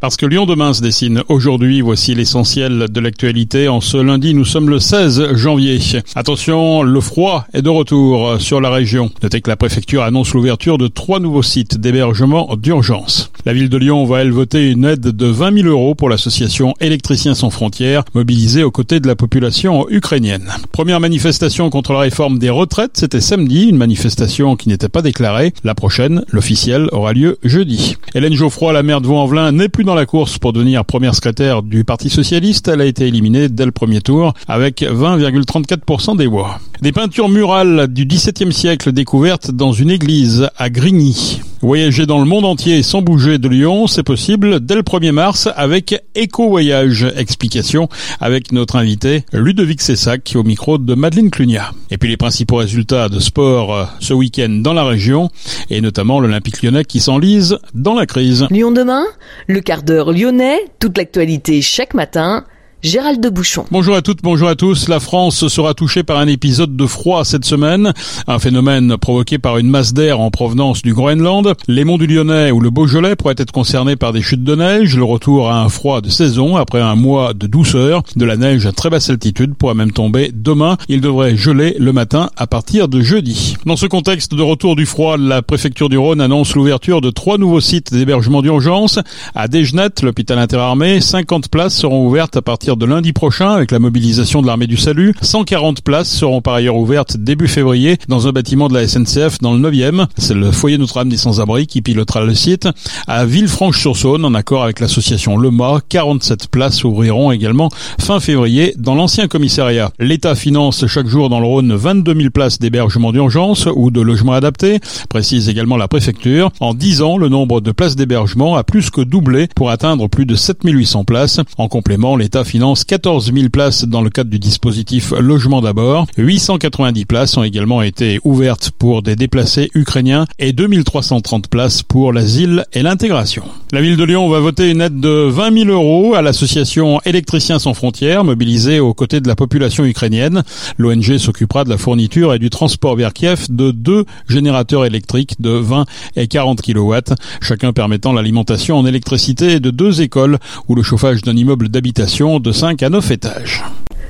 Parce que Lyon demain se dessine aujourd'hui, voici l'essentiel de l'actualité. En ce lundi, nous sommes le 16 janvier. Attention, le froid est de retour sur la région. Notez que la préfecture annonce l'ouverture de trois nouveaux sites d'hébergement d'urgence. La ville de Lyon va, elle, voter une aide de 20 000 euros pour l'association Électriciens sans frontières, mobilisée aux côtés de la population ukrainienne. Première manifestation contre la réforme des retraites, c'était samedi, une manifestation qui n'était pas déclarée. La prochaine, l'officielle, aura lieu jeudi. Hélène Geoffroy, la maire de Vaux-en-Velin, n'est plus dans la course pour devenir première secrétaire du Parti Socialiste. Elle a été éliminée dès le premier tour avec 20,34% des voix. Des peintures murales du XVIIe siècle découvertes dans une église à Grigny. Voyager dans le monde entier sans bouger de Lyon, c'est possible dès le 1er mars avec Eco Voyage. Explication avec notre invité Ludovic Sessac au micro de Madeleine Clunia. Et puis les principaux résultats de sport euh, ce week-end dans la région et notamment l'Olympique lyonnais qui s'enlise dans la crise. Lyon demain, le quart d'heure lyonnais, toute l'actualité chaque matin Gérald de Bouchon. Bonjour à toutes, bonjour à tous. La France sera touchée par un épisode de froid cette semaine, un phénomène provoqué par une masse d'air en provenance du Groenland. Les monts du Lyonnais ou le Beaujolais pourraient être concernés par des chutes de neige, le retour à un froid de saison après un mois de douceur. De la neige à très basse altitude pourrait même tomber demain. Il devrait geler le matin à partir de jeudi. Dans ce contexte de retour du froid, la préfecture du Rhône annonce l'ouverture de trois nouveaux sites d'hébergement d'urgence. À Desgenettes, l'hôpital interarmé, 50 places seront ouvertes à partir de lundi prochain avec la mobilisation de l'armée du salut. 140 places seront par ailleurs ouvertes début février dans un bâtiment de la SNCF dans le 9e. C'est le foyer Notre-Dame des Sans-Abri qui pilotera le site. À Villefranche-sur-Saône, en accord avec l'association Le 47 places ouvriront également fin février dans l'ancien commissariat. L'État finance chaque jour dans le Rhône 22 000 places d'hébergement d'urgence ou de logements adaptés, précise également la préfecture. En 10 ans, le nombre de places d'hébergement a plus que doublé pour atteindre plus de 7800 places. En complément, l'État finance 14 000 places dans le cadre du dispositif Logement d'abord. 890 places ont également été ouvertes pour des déplacés ukrainiens et 2330 places pour l'asile et l'intégration. La ville de Lyon va voter une aide de 20 000 euros à l'association Électriciens sans frontières mobilisée aux côtés de la population ukrainienne. L'ONG s'occupera de la fourniture et du transport vers Kiev de deux générateurs électriques de 20 et 40 kW, chacun permettant l'alimentation en électricité de deux écoles ou le chauffage d'un immeuble d'habitation de 5 à 9 étages.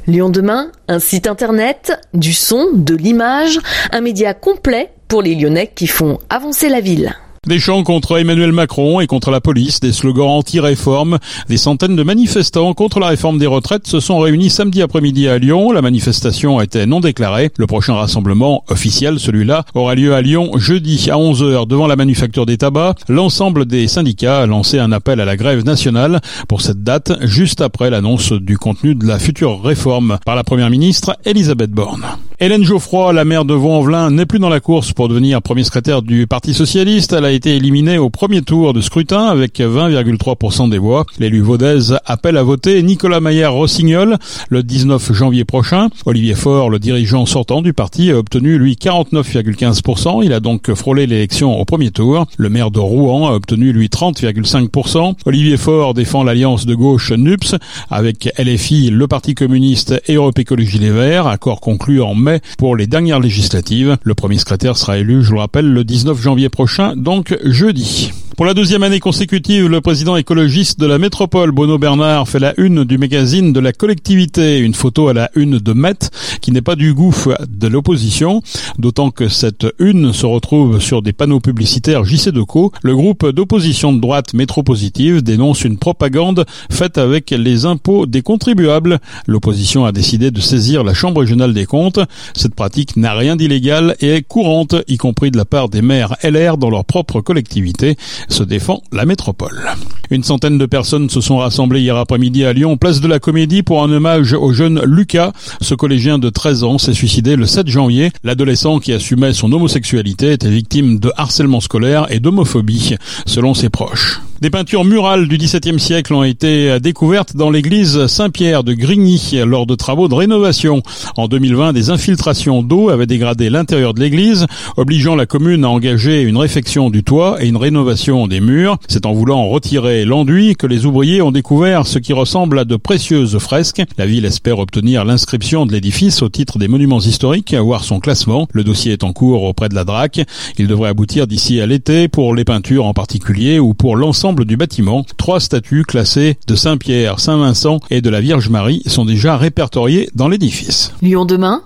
Lyon demain, un site internet, du son, de l'image, un média complet pour les Lyonnais qui font avancer la ville. Des chants contre Emmanuel Macron et contre la police, des slogans anti-réforme, des centaines de manifestants contre la réforme des retraites se sont réunis samedi après-midi à Lyon. La manifestation était non déclarée. Le prochain rassemblement officiel, celui-là, aura lieu à Lyon jeudi à 11h devant la manufacture des tabacs. L'ensemble des syndicats a lancé un appel à la grève nationale pour cette date, juste après l'annonce du contenu de la future réforme par la première ministre Elisabeth Borne. Hélène Geoffroy, la maire de Vaux-en-Velin, n'est plus dans la course pour devenir premier secrétaire du Parti Socialiste. Elle a été éliminée au premier tour de scrutin avec 20,3% des voix. L'élu vaudaise appelle à voter Nicolas Maillard-Rossignol le 19 janvier prochain. Olivier Faure, le dirigeant sortant du parti, a obtenu lui 49,15%. Il a donc frôlé l'élection au premier tour. Le maire de Rouen a obtenu lui 30,5%. Olivier Faure défend l'alliance de gauche NUPS avec LFI, le Parti communiste et Europe Écologie Les Verts, accord conclu en mai pour les dernières législatives. Le premier secrétaire sera élu, je le rappelle, le 19 janvier prochain, donc jeudi. Pour la deuxième année consécutive, le président écologiste de la métropole, Bono Bernard, fait la une du magazine de la collectivité. Une photo à la une de Met, qui n'est pas du goût de l'opposition, d'autant que cette une se retrouve sur des panneaux publicitaires JC Deco. Le groupe d'opposition de droite Métropositive dénonce une propagande faite avec les impôts des contribuables. L'opposition a décidé de saisir la Chambre régionale des comptes. Cette pratique n'a rien d'illégal et est courante, y compris de la part des maires LR dans leur propre collectivité se défend la métropole. Une centaine de personnes se sont rassemblées hier après-midi à Lyon, place de la Comédie, pour un hommage au jeune Lucas. Ce collégien de 13 ans s'est suicidé le 7 janvier. L'adolescent qui assumait son homosexualité était victime de harcèlement scolaire et d'homophobie, selon ses proches. Des peintures murales du XVIIe siècle ont été découvertes dans l'église Saint-Pierre de Grigny lors de travaux de rénovation. En 2020, des infiltrations d'eau avaient dégradé l'intérieur de l'église, obligeant la commune à engager une réfection du toit et une rénovation des murs. C'est en voulant retirer l'enduit que les ouvriers ont découvert ce qui ressemble à de précieuses fresques. La ville espère obtenir l'inscription de l'édifice au titre des monuments historiques, voir son classement. Le dossier est en cours auprès de la DRAC. Il devrait aboutir d'ici à l'été pour les peintures en particulier ou pour l'ensemble du bâtiment. Trois statues classées de Saint-Pierre, Saint-Vincent et de la Vierge Marie sont déjà répertoriées dans l'édifice. Lyon demain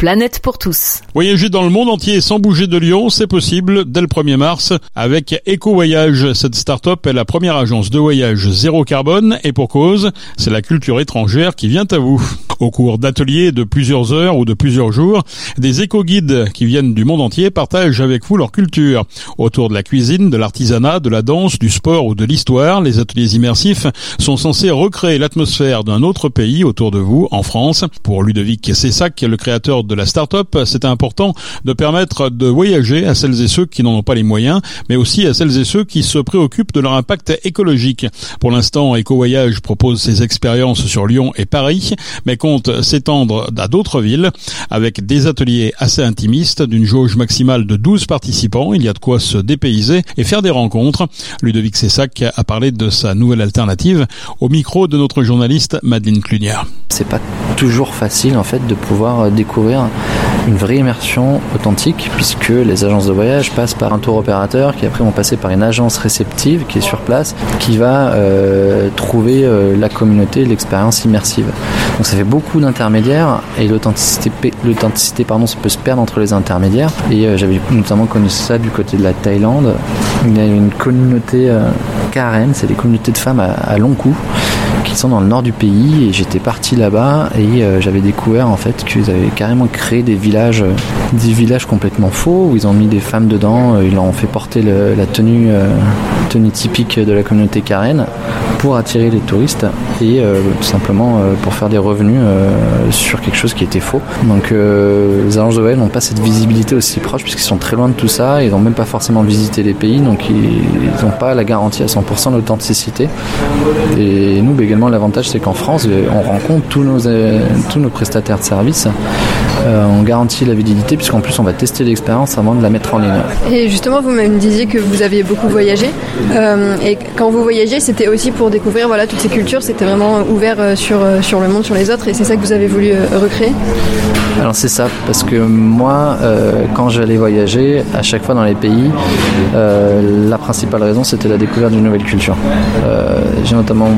Planète pour tous. Voyager dans le monde entier sans bouger de Lyon, c'est possible dès le 1er mars avec Eco Voyage. Cette start-up est la première agence de voyage zéro carbone et pour cause, c'est la culture étrangère qui vient à vous. Au cours d'ateliers de plusieurs heures ou de plusieurs jours, des éco-guides qui viennent du monde entier partagent avec vous leur culture. Autour de la cuisine, de l'artisanat, de la danse, du sport ou de l'histoire, les ateliers immersifs sont censés recréer l'atmosphère d'un autre pays autour de vous, en France. Pour Ludovic Cessac, le créateur la start-up, c'est important de permettre de voyager à celles et ceux qui n'en ont pas les moyens, mais aussi à celles et ceux qui se préoccupent de leur impact écologique. Pour l'instant, EcoVoyage propose ses expériences sur Lyon et Paris, mais compte s'étendre à d'autres villes avec des ateliers assez intimistes d'une jauge maximale de 12 participants. Il y a de quoi se dépayser et faire des rencontres. Ludovic Sessac a parlé de sa nouvelle alternative au micro de notre journaliste Madeleine Clunière. C'est pas toujours facile en fait de pouvoir découvrir une vraie immersion authentique puisque les agences de voyage passent par un tour opérateur qui après vont passer par une agence réceptive qui est sur place qui va euh, trouver euh, la communauté, l'expérience immersive. Donc ça fait beaucoup d'intermédiaires et l'authenticité, pardon, ça peut se perdre entre les intermédiaires. Et euh, j'avais notamment connu ça du côté de la Thaïlande. Il y a une communauté Karen, c'est des communautés de femmes à, à long cou qui sont dans le nord du pays et j'étais parti là-bas et euh, j'avais découvert en fait qu'ils avaient carrément créé des villages, euh, des villages complètement faux où ils ont mis des femmes dedans, euh, ils leur ont fait porter la tenue, tenue typique de la communauté Karen pour attirer les touristes et tout simplement pour faire des revenus sur quelque chose qui était faux. Donc les agences de voyage n'ont pas cette visibilité aussi proche puisqu'ils sont très loin de tout ça, ils n'ont même pas forcément visité les pays donc ils n'ont pas la garantie à 100% d'authenticité. Et nous, l'avantage, c'est qu'en France, on rencontre tous nos prestataires de services. Euh, on garantit la validité, puisqu'en plus, on va tester l'expérience avant de la mettre en ligne. Et justement, vous me disiez que vous aviez beaucoup voyagé. et quand vous voyagez, c'était aussi pour découvrir voilà, toutes ces cultures. C'était vraiment ouvert sur, sur le monde, sur les autres. Et c'est ça que vous avez voulu recréer? Alors c'est ça, parce que moi, quand j'allais voyager, à chaque fois dans les pays, la principale raison c'était la découverte d'une nouvelle culture. j'ai notamment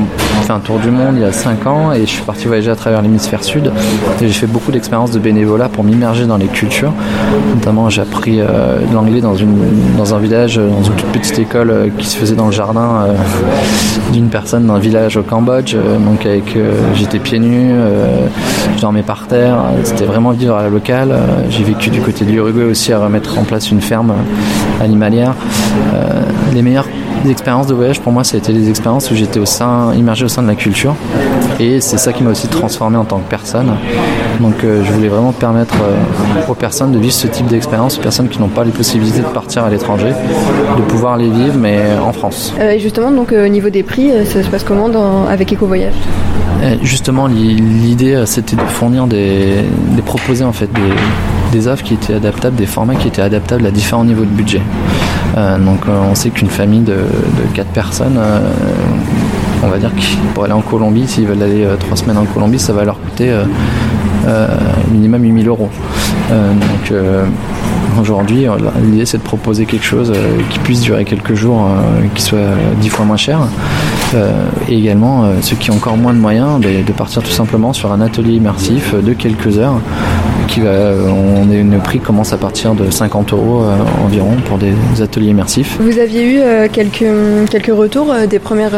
fait un tour du monde il y a 5 ans et je suis parti voyager à travers l'hémisphère sud et j'ai fait beaucoup d'expériences de bénévolat pour m'immerger dans les cultures. Notamment j'ai appris euh, l'anglais dans, dans un village, dans une toute petite école euh, qui se faisait dans le jardin euh, d'une personne d'un village au Cambodge. donc avec j'étais pieds nus, je dormais par terre, c'était vraiment vivre à la locale. j'ai vécu du côté de l'Uruguay aussi à remettre en place une ferme animalière. les meilleures expériences de voyage pour moi ça a été des expériences où j'étais au sein immergé au sein de la culture. Et c'est ça qui m'a aussi transformé en tant que personne. Donc euh, je voulais vraiment permettre euh, aux personnes de vivre ce type d'expérience, aux personnes qui n'ont pas les possibilités de partir à l'étranger, de pouvoir les vivre, mais en France. Euh, justement, donc au niveau des prix, ça se passe comment dans, avec Eco Voyage Justement, l'idée c'était de fournir des, de proposer en fait des, offres qui étaient adaptables, des formats qui étaient adaptables à différents niveaux de budget. donc on sait qu'une famille de, de 4 personnes on va dire pour aller en Colombie, s'ils veulent aller euh, trois semaines en Colombie, ça va leur coûter minimum 8000 euros. donc aujourd'hui, l'idée c'est de proposer quelque chose qui puisse durer quelques jours, qui soit dix fois moins cher. et également ceux qui ont encore moins de moyens, ben, de partir tout simplement sur un atelier immersif de quelques heures qui on est, le prix commence à partir de 50 euros euh, environ pour des ateliers immersifs. Vous aviez eu euh, quelques, quelques retours euh, des premières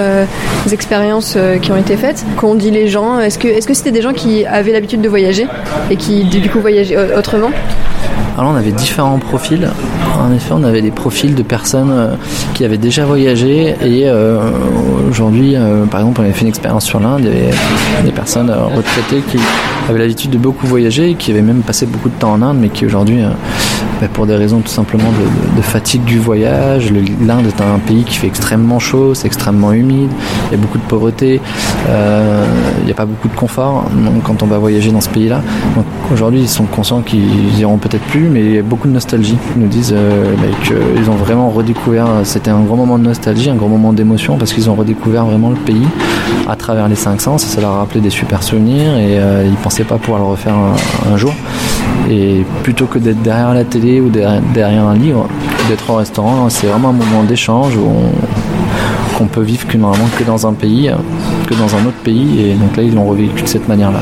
expériences qui ont été faites Qu'ont dit les gens? Est-ce que est-ce que c'était des gens qui avaient l'habitude de voyager et qui du coup voyageaient autrement? Alors on avait différents profils. En effet, on avait des profils de personnes euh, qui avaient déjà voyagé et euh, aujourd'hui, euh, par exemple, on avait fait une expérience sur l'Inde. Il des personnes retraitées qui avaient l'habitude de beaucoup voyager qui avaient même passé beaucoup de temps en Inde, mais qui aujourd'hui, bah, pour des raisons tout simplement de, fatigue du voyage, l'Inde est un pays qui fait extrêmement chaud, c'est extrêmement humide, il y a beaucoup de pauvreté, il n'y a pas beaucoup de confort quand on va voyager dans ce pays-là. Donc aujourd'hui, ils sont conscients qu'ils iront peut-être plus, mais il y a beaucoup de nostalgie. Ils nous disent bah, qu'ils ont vraiment redécouvert, c'était un grand moment de nostalgie, un grand moment d'émotion, parce qu'ils ont redécouvert vraiment le pays à travers les cinq sens, ça leur a rappelé des super souvenirs et ils ils pensaient pas pouvoir le refaire un jour. Et plutôt que d'être derrière la télé ou derrière un livre, d'être au restaurant, c'est vraiment un moment d'échange où on, qu'on peut vivre que normalement que dans un pays, que dans un autre pays. Et donc là, ils l'ont revécu de cette manière-là.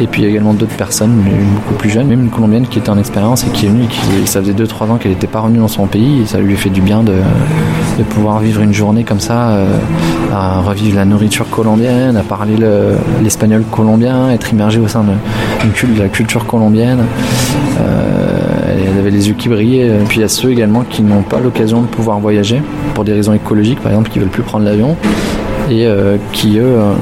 Et puis il y a également d'autres personnes, beaucoup plus jeunes, même une Colombienne qui était en expérience et qui est venue, qui, ça faisait 2-3 ans qu'elle n'était pas revenue dans son pays et ça lui fait du bien de, de pouvoir vivre une journée comme ça, euh, à revivre la nourriture colombienne, à parler l'espagnol colombien, être immergé au sein de, la culture colombienne. Euh, elle avait les yeux qui brillaient. Et puis il y a ceux également qui n'ont pas l'occasion de pouvoir voyager pour des raisons écologiques, par exemple, qui veulent plus prendre l'avion et euh, qui eux euh,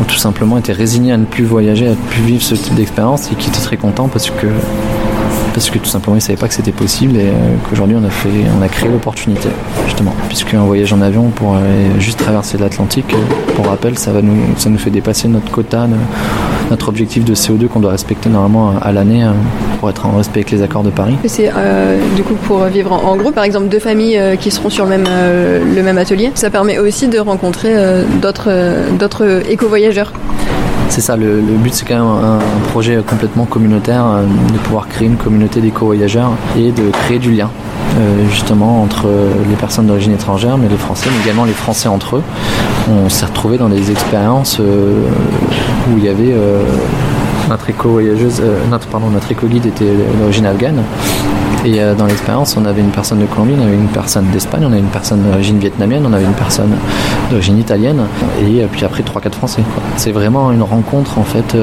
ont tout simplement été résignés à ne plus voyager, à ne plus vivre ce type d'expérience et qui étaient très contents parce que parce que tout simplement ils savaient pas que c'était possible et euh, qu'aujourd'hui on a fait on a créé l'opportunité justement puisque un voyage en avion pour juste traverser l'Atlantique pour rappel ça va nous ça nous fait dépasser notre quota notre objectif de CO2 qu'on doit respecter normalement à l'année pour être en respect avec les accords de Paris. C'est euh, du coup pour vivre en, groupe, par exemple deux familles euh, qui seront sur le même, euh, atelier. Ça permet aussi de rencontrer d'autres éco-voyageurs. C'est ça, le, but c'est quand même un, projet complètement communautaire, de pouvoir créer une communauté d'éco-voyageurs et de créer du lien. justement entre les personnes d'origine étrangère, mais les Français, mais également les Français entre eux. On s'est retrouvés dans des expériences où il y avait notre éco-voyageuse, euh, notre, pardon, notre éco-guide était d'origine afghane. Et euh, dans l'expérience, on avait une personne de Colombie, on avait une personne d'Espagne, on avait une personne d'origine vietnamienne, on avait une personne d'origine italienne, et euh, puis après 3-4 Français. C'est vraiment une rencontre en fait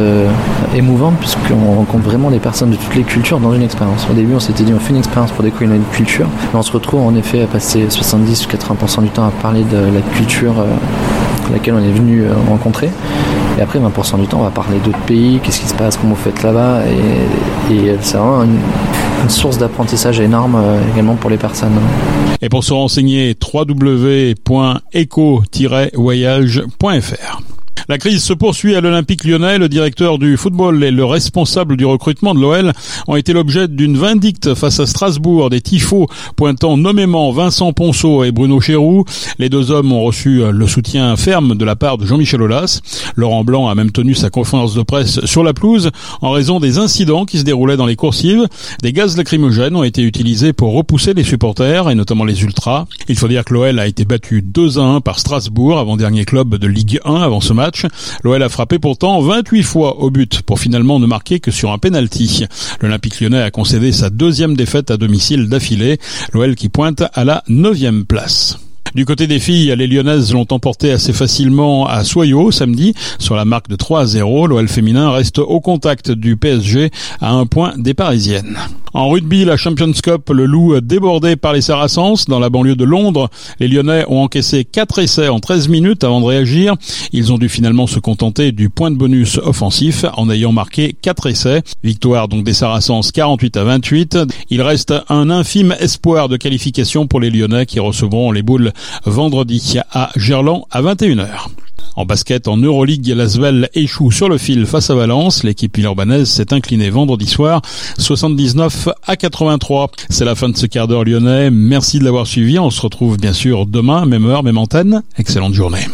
émouvante, puisqu'on rencontre vraiment des personnes de toutes les cultures dans une expérience. Au début, on s'était dit on fait une expérience pour découvrir une culture, mais on se retrouve en effet à passer 70-80% du temps à parler de la culture laquelle on est venu rencontrer. Et après, 20% du temps, on va parler d'autres pays, qu'est-ce qui se passe, comment vous faites là-bas. Et, c'est vraiment une, source d'apprentissage énorme euh, également pour les personnes. Et pour se renseigner, www.eco-voyage.fr. La crise se poursuit à l'Olympique lyonnais. Le directeur du football et le responsable du recrutement de l'OL ont été l'objet d'une vindicte face à Strasbourg. Des tifos pointant nommément Vincent Ponceau et Bruno Chéroux. Les deux hommes ont reçu le soutien ferme de la part de Jean-Michel Aulas. Laurent Blanc a même tenu sa conférence de presse sur la pelouse en raison des incidents qui se déroulaient dans les coursives. Des gaz lacrymogènes ont été utilisés pour repousser les supporters et notamment les ultras. Il faut dire que l'OL a été battu 2 à 1 par Strasbourg, avant-dernier club de Ligue 1 avant ce match. L'OL a frappé pourtant 28 fois au but pour finalement ne marquer que sur un penalty. L'Olympique lyonnais a concédé sa deuxième défaite à domicile d'affilée. L'OL qui pointe à la neuvième place. Du côté des filles, les Lyonnaises l'ont emporté assez facilement à Soyo samedi sur la marque de 3 à 0. L'OL féminin reste au contact du PSG à un point des Parisiennes. En rugby, la Champions Cup, le loup débordé par les Saracens dans la banlieue de Londres. Les Lyonnais ont encaissé 4 essais en 13 minutes avant de réagir. Ils ont dû finalement se contenter du point de bonus offensif en ayant marqué 4 essais. Victoire donc des Saracens 48 à 28. Il reste un infime espoir de qualification pour les Lyonnais qui recevront les boules vendredi à Gerland à 21h. En basket, en Euroleague, Lasvel échoue sur le fil face à Valence. L'équipe villeurbannaise s'est inclinée vendredi soir, 79 à 83. C'est la fin de ce quart d'heure lyonnais. Merci de l'avoir suivi. On se retrouve bien sûr demain, même heure, même antenne. Excellente journée.